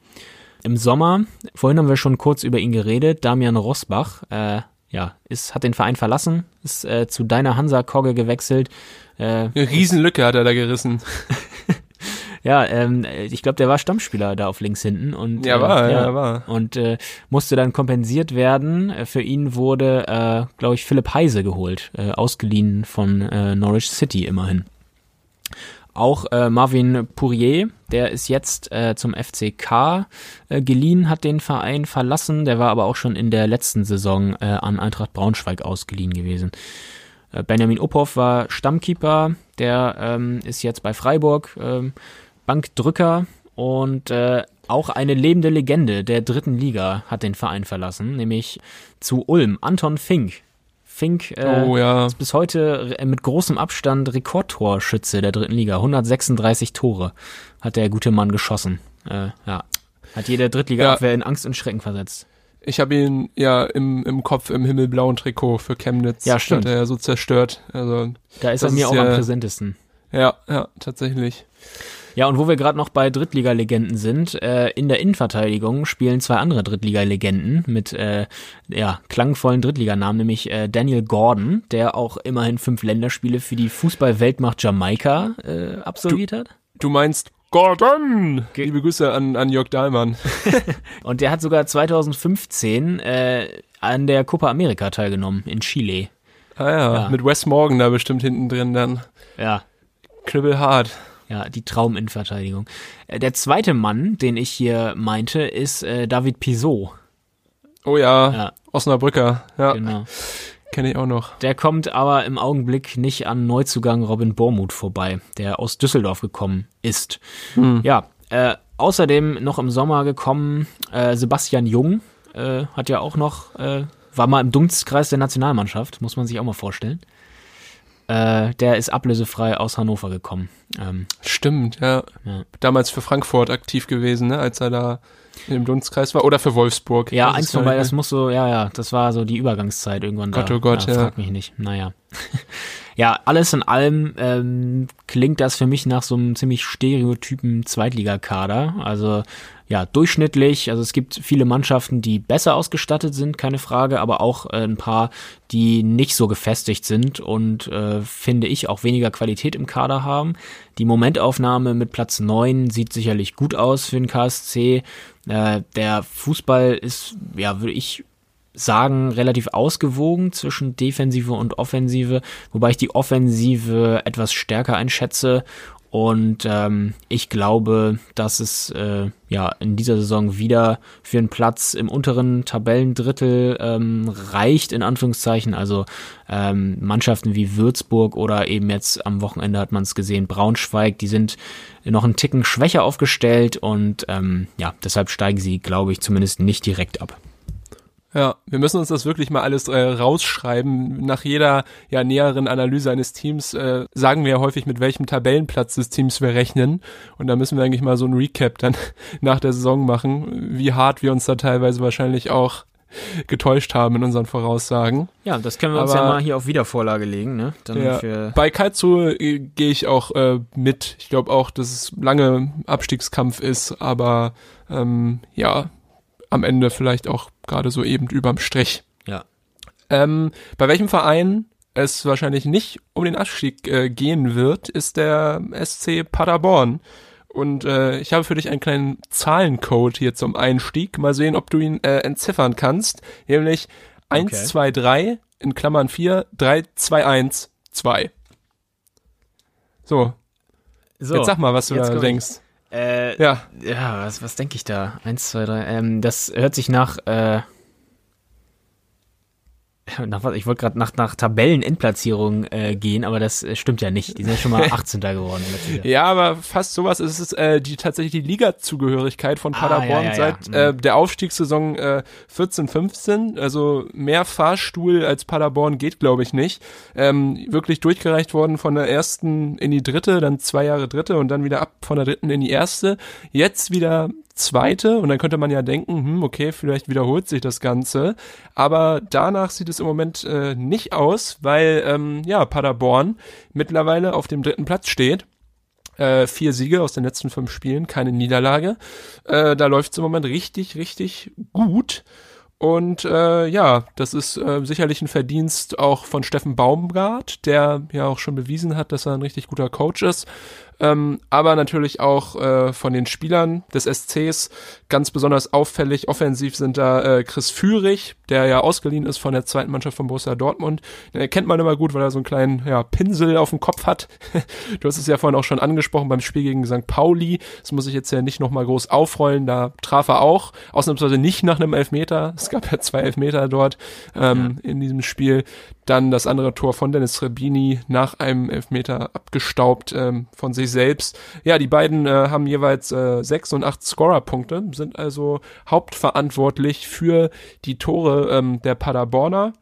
Im Sommer, vorhin haben wir schon kurz über ihn geredet, Damian Rosbach, äh, ja, ist, hat den Verein verlassen, ist äh, zu deiner Hansa Kogge gewechselt. Äh, Eine Riesenlücke hat er da gerissen. Ja, ähm, ich glaube, der war Stammspieler da auf links hinten und ja, war, äh, ja, ja, war. und äh, musste dann kompensiert werden. Für ihn wurde, äh, glaube ich, Philipp Heise geholt, äh, ausgeliehen von äh, Norwich City immerhin. Auch äh, Marvin Pourier, der ist jetzt äh, zum FCK äh, geliehen, hat den Verein verlassen. Der war aber auch schon in der letzten Saison äh, an Eintracht Braunschweig ausgeliehen gewesen. Äh, Benjamin Uphoff war Stammkeeper, der ähm, ist jetzt bei Freiburg. Ähm, Bankdrücker und äh, auch eine lebende Legende der dritten Liga hat den Verein verlassen, nämlich zu Ulm, Anton Fink. Fink äh, oh, ja. ist bis heute mit großem Abstand Rekordtorschütze der dritten Liga. 136 Tore hat der gute Mann geschossen. Äh, ja. Hat jede Drittliga-Abwehr ja. in Angst und Schrecken versetzt. Ich habe ihn ja im, im Kopf im himmelblauen Trikot für Chemnitz. Ja, stimmt. Hat er ja so zerstört. Also, da ist er mir ist auch ja, am präsentesten. Ja, ja, tatsächlich. Ja, und wo wir gerade noch bei Drittligalegenden sind, äh, in der Innenverteidigung spielen zwei andere Drittligalegenden mit äh, ja, klangvollen Drittliganamen, nämlich äh, Daniel Gordon, der auch immerhin fünf Länderspiele für die Fußballweltmacht Jamaika äh, absolviert du, hat. Du meinst Gordon! Ge Liebe Grüße an, an Jörg Dahlmann. und der hat sogar 2015 äh, an der Copa America teilgenommen in Chile. Ah ja, ja. mit Wes Morgan da bestimmt hinten drin dann. Ja. Knüppelhart. Ja, die Trauminnenverteidigung. Äh, der zweite Mann, den ich hier meinte, ist äh, David Pisot. Oh ja, ja. Osnabrücker. Ja, genau. Kenne ich auch noch. Der kommt aber im Augenblick nicht an Neuzugang Robin Bormuth vorbei, der aus Düsseldorf gekommen ist. Hm. Ja, äh, außerdem noch im Sommer gekommen äh, Sebastian Jung, äh, hat ja auch noch äh, war mal im Dunstkreis der Nationalmannschaft, muss man sich auch mal vorstellen. Äh, der ist ablösefrei aus Hannover gekommen. Ähm, Stimmt, ja. ja. Damals für Frankfurt aktiv gewesen, ne, als er da im Dunstkreis war oder für Wolfsburg. Ja, eins von beiden, das muss so, ja, ja, das war so die Übergangszeit irgendwann Gott, da. Oh Gott, ja. Frag mich nicht. Naja. ja, alles in allem ähm, klingt das für mich nach so einem ziemlich stereotypen Zweitligakader. Also ja, durchschnittlich. Also es gibt viele Mannschaften, die besser ausgestattet sind, keine Frage, aber auch äh, ein paar, die nicht so gefestigt sind und äh, finde ich auch weniger Qualität im Kader haben. Die Momentaufnahme mit Platz neun sieht sicherlich gut aus für den KSC. Äh, der Fußball ist, ja, würde ich sagen, relativ ausgewogen zwischen Defensive und Offensive, wobei ich die Offensive etwas stärker einschätze und ähm, ich glaube, dass es äh, ja in dieser Saison wieder für einen Platz im unteren Tabellendrittel ähm, reicht, in Anführungszeichen. Also ähm, Mannschaften wie Würzburg oder eben jetzt am Wochenende hat man es gesehen, Braunschweig, die sind noch einen Ticken schwächer aufgestellt und ähm, ja, deshalb steigen sie, glaube ich, zumindest nicht direkt ab. Ja, wir müssen uns das wirklich mal alles äh, rausschreiben. Nach jeder ja näheren Analyse eines Teams äh, sagen wir ja häufig, mit welchem Tabellenplatz des Teams wir rechnen. Und da müssen wir eigentlich mal so ein Recap dann nach der Saison machen, wie hart wir uns da teilweise wahrscheinlich auch getäuscht haben in unseren Voraussagen. Ja, das können wir uns ja mal hier auf Wiedervorlage legen. Ne? Dann ja, bei Kaizu äh, gehe ich auch äh, mit. Ich glaube auch, dass es lange Abstiegskampf ist, aber ähm, ja, am Ende vielleicht auch gerade so eben überm Strich. Ja. Ähm, bei welchem Verein es wahrscheinlich nicht um den Abstieg äh, gehen wird, ist der SC Paderborn. Und äh, ich habe für dich einen kleinen Zahlencode hier zum Einstieg. Mal sehen, ob du ihn äh, entziffern kannst. Nämlich okay. 1, 2, 3 in Klammern 4, 3, 2, 1, 2. So. so jetzt sag mal, was du da denkst. Äh, ja. Ja, was, was denke ich da? Eins, zwei, drei. Ähm, das hört sich nach äh, nach ich wollte gerade nach, nach Tabellenendplatzierung äh, gehen, aber das äh, stimmt ja nicht. Die sind ja schon mal 18. geworden. Ja, aber fast sowas ist es äh, die tatsächlich die Liga-Zugehörigkeit von ah, Paderborn ah, ja, ja, seit ja. Äh, mhm. der Aufstiegssaison äh, 14, 15. Also mehr Fahrstuhl als Paderborn geht, glaube ich, nicht. Ähm, wirklich durchgereicht worden von der ersten in die dritte, dann zwei Jahre dritte und dann wieder ab von der dritten in die erste. Jetzt wieder zweite und dann könnte man ja denken, hm, okay, vielleicht wiederholt sich das Ganze. Aber danach sieht es im Moment äh, nicht aus, weil ähm, ja Paderborn mittlerweile auf dem dritten Platz steht. Äh, vier Siege aus den letzten fünf Spielen, keine Niederlage. Äh, da läuft es im Moment richtig, richtig gut. Und äh, ja, das ist äh, sicherlich ein Verdienst auch von Steffen Baumgart, der ja auch schon bewiesen hat, dass er ein richtig guter Coach ist ähm, aber natürlich auch äh, von den Spielern des SCs. Ganz besonders auffällig offensiv sind da äh, Chris Führig, der ja ausgeliehen ist von der zweiten Mannschaft von Borussia Dortmund. Den erkennt man immer gut, weil er so einen kleinen ja, Pinsel auf dem Kopf hat. du hast es ja vorhin auch schon angesprochen beim Spiel gegen St. Pauli. Das muss ich jetzt ja nicht nochmal groß aufrollen. Da traf er auch, ausnahmsweise nicht nach einem Elfmeter. Es gab ja zwei Elfmeter dort ähm, ja. in diesem Spiel. Dann das andere Tor von Dennis Rebini nach einem Elfmeter abgestaubt ähm, von sich selbst. Ja, die beiden äh, haben jeweils äh, sechs und acht Scorer-Punkte, sind also hauptverantwortlich für die Tore ähm, der Paderborner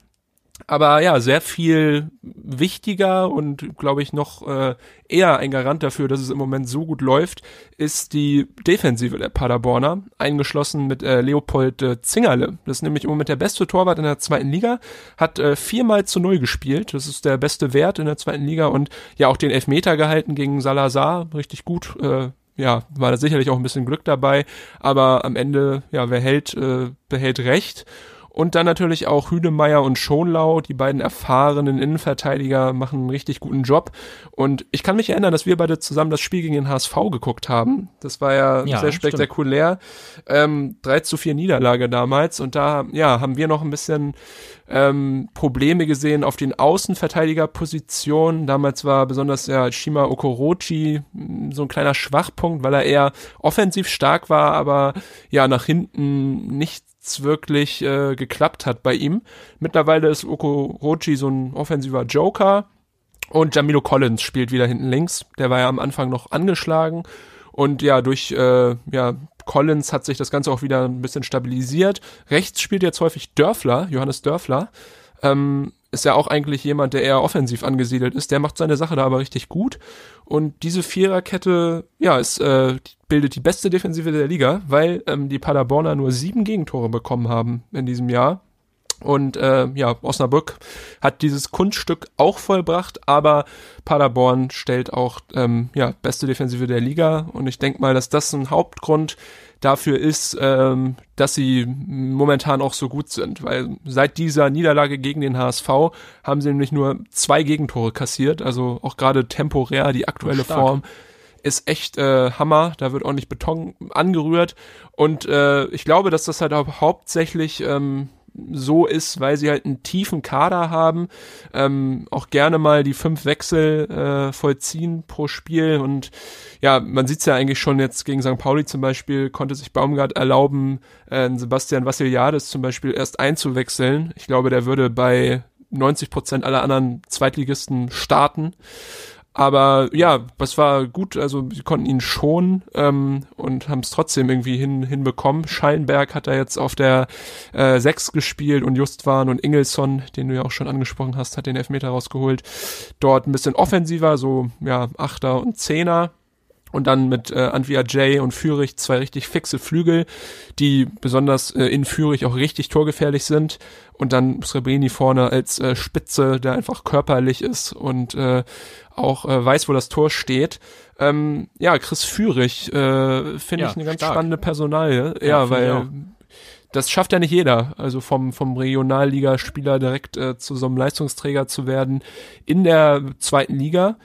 aber ja, sehr viel wichtiger und glaube ich noch äh, eher ein Garant dafür, dass es im Moment so gut läuft, ist die Defensive der Paderborner, eingeschlossen mit äh, Leopold äh, Zingerle. Das ist nämlich im Moment der beste Torwart in der zweiten Liga, hat äh, viermal zu null gespielt. Das ist der beste Wert in der zweiten Liga und ja auch den Elfmeter gehalten gegen Salazar, richtig gut. Äh, ja, war da sicherlich auch ein bisschen Glück dabei, aber am Ende, ja, wer hält, äh, behält Recht. Und dann natürlich auch Hünemeyer und Schonlau, die beiden erfahrenen Innenverteidiger, machen einen richtig guten Job. Und ich kann mich erinnern, dass wir beide zusammen das Spiel gegen den HSV geguckt haben. Das war ja, ja sehr spektakulär. Ähm, 3 zu 4 Niederlage damals. Und da, ja, haben wir noch ein bisschen ähm, Probleme gesehen auf den Außenverteidigerpositionen. Damals war besonders ja Shima Okorochi hm, so ein kleiner Schwachpunkt, weil er eher offensiv stark war, aber ja nach hinten nicht nichts wirklich äh, geklappt hat bei ihm. Mittlerweile ist Okorochi so ein offensiver Joker und Jamilo Collins spielt wieder hinten links. Der war ja am Anfang noch angeschlagen und ja, durch äh, ja, Collins hat sich das Ganze auch wieder ein bisschen stabilisiert. Rechts spielt jetzt häufig Dörfler, Johannes Dörfler. Ähm, ist ja auch eigentlich jemand, der eher offensiv angesiedelt ist. Der macht seine Sache da aber richtig gut. Und diese Viererkette, ja, es äh, bildet die beste Defensive der Liga, weil ähm, die Paderborner nur sieben Gegentore bekommen haben in diesem Jahr. Und äh, ja, Osnabrück hat dieses Kunststück auch vollbracht, aber Paderborn stellt auch ähm, ja beste Defensive der Liga. Und ich denke mal, dass das ein Hauptgrund dafür ist, ähm, dass sie momentan auch so gut sind. Weil seit dieser Niederlage gegen den HSV haben sie nämlich nur zwei Gegentore kassiert. Also auch gerade temporär die aktuelle Stark. Form ist echt äh, Hammer. Da wird ordentlich Beton angerührt. Und äh, ich glaube, dass das halt auch hauptsächlich ähm, so ist, weil sie halt einen tiefen Kader haben, ähm, auch gerne mal die fünf Wechsel äh, vollziehen pro Spiel und ja, man sieht's ja eigentlich schon jetzt gegen St. Pauli zum Beispiel, konnte sich Baumgart erlauben, äh, Sebastian Vassiliades zum Beispiel erst einzuwechseln. Ich glaube, der würde bei 90 Prozent aller anderen Zweitligisten starten. Aber ja, das war gut. Also sie konnten ihn schonen ähm, und haben es trotzdem irgendwie hin, hinbekommen. Schallenberg hat da jetzt auf der äh, 6 gespielt und Justwan und Ingelsson, den du ja auch schon angesprochen hast, hat den Elfmeter rausgeholt. Dort ein bisschen offensiver, so ja, Achter und Zehner. Und dann mit äh, Antwia J und Fürich zwei richtig fixe Flügel, die besonders äh, in Fürich auch richtig torgefährlich sind. Und dann Srebeni vorne als äh, Spitze, der einfach körperlich ist und äh, auch äh, weiß, wo das Tor steht. Ähm, ja, Chris Fürich äh, finde ja, ich eine ganz stark. spannende Personalie. Ja, ja weil das schafft ja nicht jeder, also vom, vom Regionalligaspieler direkt äh, zu so einem Leistungsträger zu werden in der zweiten Liga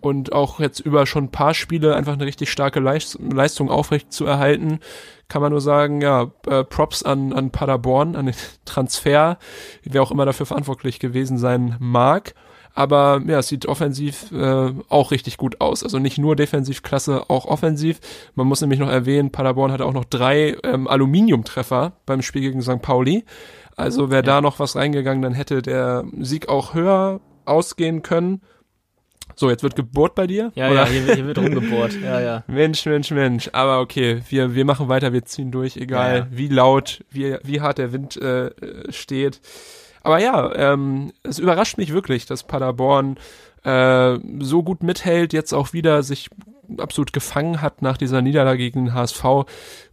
und auch jetzt über schon ein paar Spiele einfach eine richtig starke Leist Leistung aufrecht zu erhalten, kann man nur sagen, ja, äh, Props an, an Paderborn, an den Transfer, wer auch immer dafür verantwortlich gewesen sein mag. Aber ja, es sieht offensiv äh, auch richtig gut aus. Also nicht nur defensiv klasse, auch offensiv. Man muss nämlich noch erwähnen, Paderborn hatte auch noch drei ähm, Aluminiumtreffer beim Spiel gegen St. Pauli. Also wäre ja. da noch was reingegangen, dann hätte der Sieg auch höher ausgehen können. So, jetzt wird gebohrt bei dir? Ja, oder? ja, hier, hier, wird rumgebohrt. Ja, ja. Mensch, Mensch, Mensch. Aber okay, wir, wir machen weiter, wir ziehen durch, egal ja, ja. wie laut, wie, wie hart der Wind äh, steht. Aber ja, ähm, es überrascht mich wirklich, dass Paderborn äh, so gut mithält, jetzt auch wieder sich absolut gefangen hat nach dieser Niederlage gegen den HSV,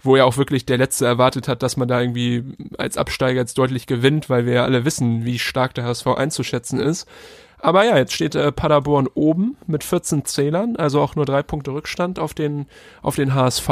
wo ja auch wirklich der Letzte erwartet hat, dass man da irgendwie als Absteiger jetzt deutlich gewinnt, weil wir ja alle wissen, wie stark der HSV einzuschätzen ist. Aber ja, jetzt steht äh, Paderborn oben mit 14 Zählern, also auch nur drei Punkte Rückstand auf den, auf den HSV.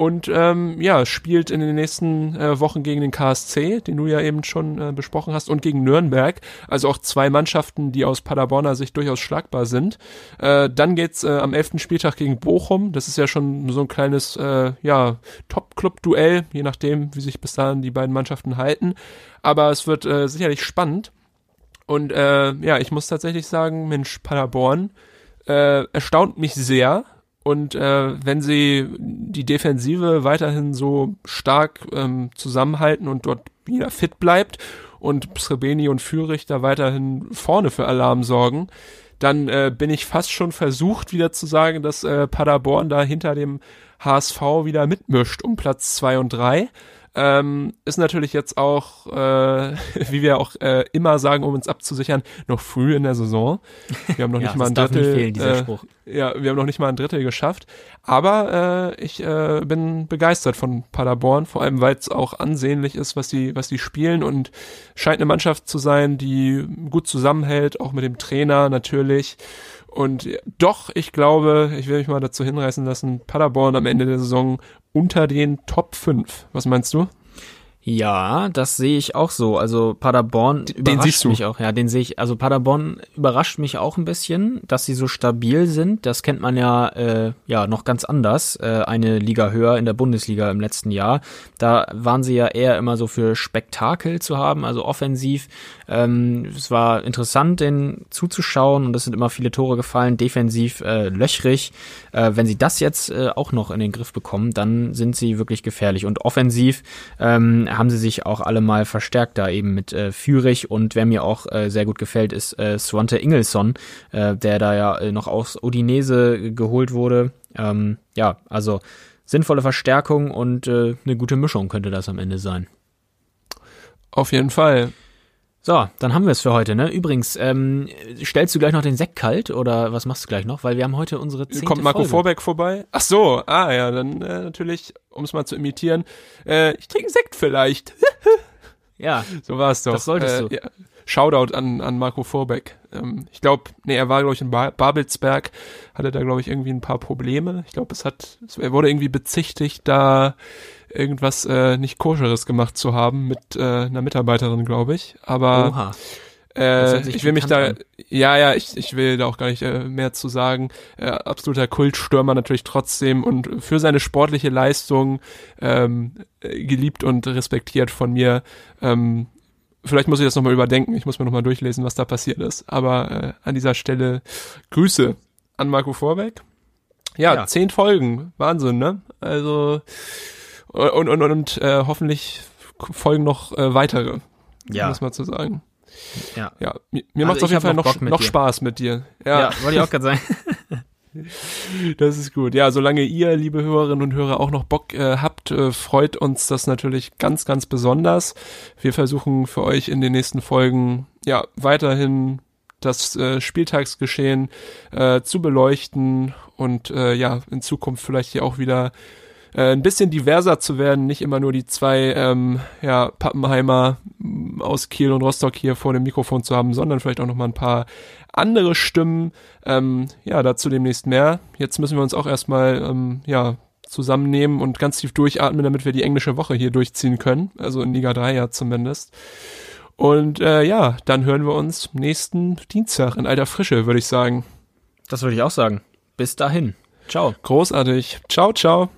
Und ähm, ja, spielt in den nächsten äh, Wochen gegen den KSC, den du ja eben schon äh, besprochen hast, und gegen Nürnberg. Also auch zwei Mannschaften, die aus Paderborner Sicht durchaus schlagbar sind. Äh, dann geht's äh, am 11. Spieltag gegen Bochum. Das ist ja schon so ein kleines äh, ja, Top-Club-Duell, je nachdem, wie sich bis dahin die beiden Mannschaften halten. Aber es wird äh, sicherlich spannend. Und äh, ja, ich muss tatsächlich sagen, Mensch, Paderborn äh, erstaunt mich sehr. Und äh, wenn sie die Defensive weiterhin so stark ähm, zusammenhalten und dort wieder fit bleibt und Srebeni und Fürich da weiterhin vorne für Alarm sorgen, dann äh, bin ich fast schon versucht, wieder zu sagen, dass äh, Paderborn da hinter dem HSV wieder mitmischt um Platz zwei und drei. Ähm, ist natürlich jetzt auch, äh, wie wir auch äh, immer sagen, um uns abzusichern, noch früh in der Saison. Wir haben noch ja, nicht mal ein Drittel. Fehlen, äh, ja, wir haben noch nicht mal ein Drittel geschafft. Aber äh, ich äh, bin begeistert von Paderborn, vor allem weil es auch ansehnlich ist, was die, was die spielen und scheint eine Mannschaft zu sein, die gut zusammenhält, auch mit dem Trainer natürlich. Und doch, ich glaube, ich will mich mal dazu hinreißen lassen, Paderborn am Ende der Saison unter den Top 5. Was meinst du? Ja, das sehe ich auch so. Also Paderborn den überrascht mich auch. Ja, den sehe ich. Also Paderborn überrascht mich auch ein bisschen, dass sie so stabil sind. Das kennt man ja äh, ja noch ganz anders. Äh, eine Liga höher in der Bundesliga im letzten Jahr. Da waren sie ja eher immer so für Spektakel zu haben, also offensiv. Ähm, es war interessant, den zuzuschauen und es sind immer viele Tore gefallen. Defensiv äh, löchrig. Äh, wenn sie das jetzt äh, auch noch in den Griff bekommen, dann sind sie wirklich gefährlich. Und offensiv ähm, haben sie sich auch alle mal verstärkt da eben mit äh, Fürich und wer mir auch äh, sehr gut gefällt, ist äh, Swante Ingelsson, äh, der da ja äh, noch aus Odinese geholt wurde. Ähm, ja, also sinnvolle Verstärkung und äh, eine gute Mischung könnte das am Ende sein. Auf jeden Fall. So, dann haben wir es für heute, ne? Übrigens, ähm, stellst du gleich noch den Sekt kalt oder was machst du gleich noch? Weil wir haben heute unsere zehnte Kommt Marco Folge. Vorbeck vorbei? Ach so, ah ja, dann äh, natürlich, um es mal zu imitieren, äh, ich trinke Sekt vielleicht. Ja, so war es doch. Das solltest äh, du. Ja. Shoutout an, an Marco Vorbeck. Ähm, ich glaube, nee, er war, glaube ich, in ba Babelsberg, hatte da, glaube ich, irgendwie ein paar Probleme. Ich glaube, es hat, es, er wurde irgendwie bezichtigt, da irgendwas äh, nicht koscheres gemacht zu haben mit äh, einer Mitarbeiterin, glaube ich. Aber Oha. äh, ich will mich da, pikant ja, ja, ich, ich will da auch gar nicht äh, mehr zu sagen. Äh, absoluter Kultstürmer natürlich trotzdem und für seine sportliche Leistung ähm, äh, geliebt und respektiert von mir. Ähm, vielleicht muss ich das nochmal überdenken. Ich muss mir nochmal durchlesen, was da passiert ist. Aber äh, an dieser Stelle Grüße an Marco Vorbeck. Ja, Ja. zehn Folgen. Wahnsinn, ne? Also und, und, und, und äh, hoffentlich folgen noch äh, weitere. Ja. Muss man zu sagen. Ja. Ja, mir, mir Also macht's auf ich jeden Fall noch noch, noch. Spaß mit dir. Ja, Ja, wollte ich auch gerade sagen. das ist gut. Ja, solange ihr, liebe Hörerinnen und Hörer, auch noch Bock äh, habt, äh, freut uns das natürlich ganz, ganz besonders. Wir versuchen für euch in den nächsten Folgen ja weiterhin das äh, Spieltagsgeschehen äh, zu beleuchten und äh, ja in Zukunft vielleicht hier auch wieder äh, ein bisschen diverser zu werden, nicht immer nur die zwei ähm, ja, Pappenheimer m, aus Kiel und Rostock hier vor dem Mikrofon zu haben, sondern vielleicht auch noch mal ein paar andere Stimmen. Ähm, ja, dazu demnächst mehr. Jetzt müssen wir uns auch erstmal ähm, ja, zusammennehmen und ganz tief durchatmen, damit wir die englische Woche hier durchziehen können. Also in Liga 3 ja zumindest. Und äh, ja, dann hören wir uns nächsten Dienstag in alter Frische, würde ich sagen. Das würde ich auch sagen. Bis dahin. Ciao. Großartig. Ciao, ciao.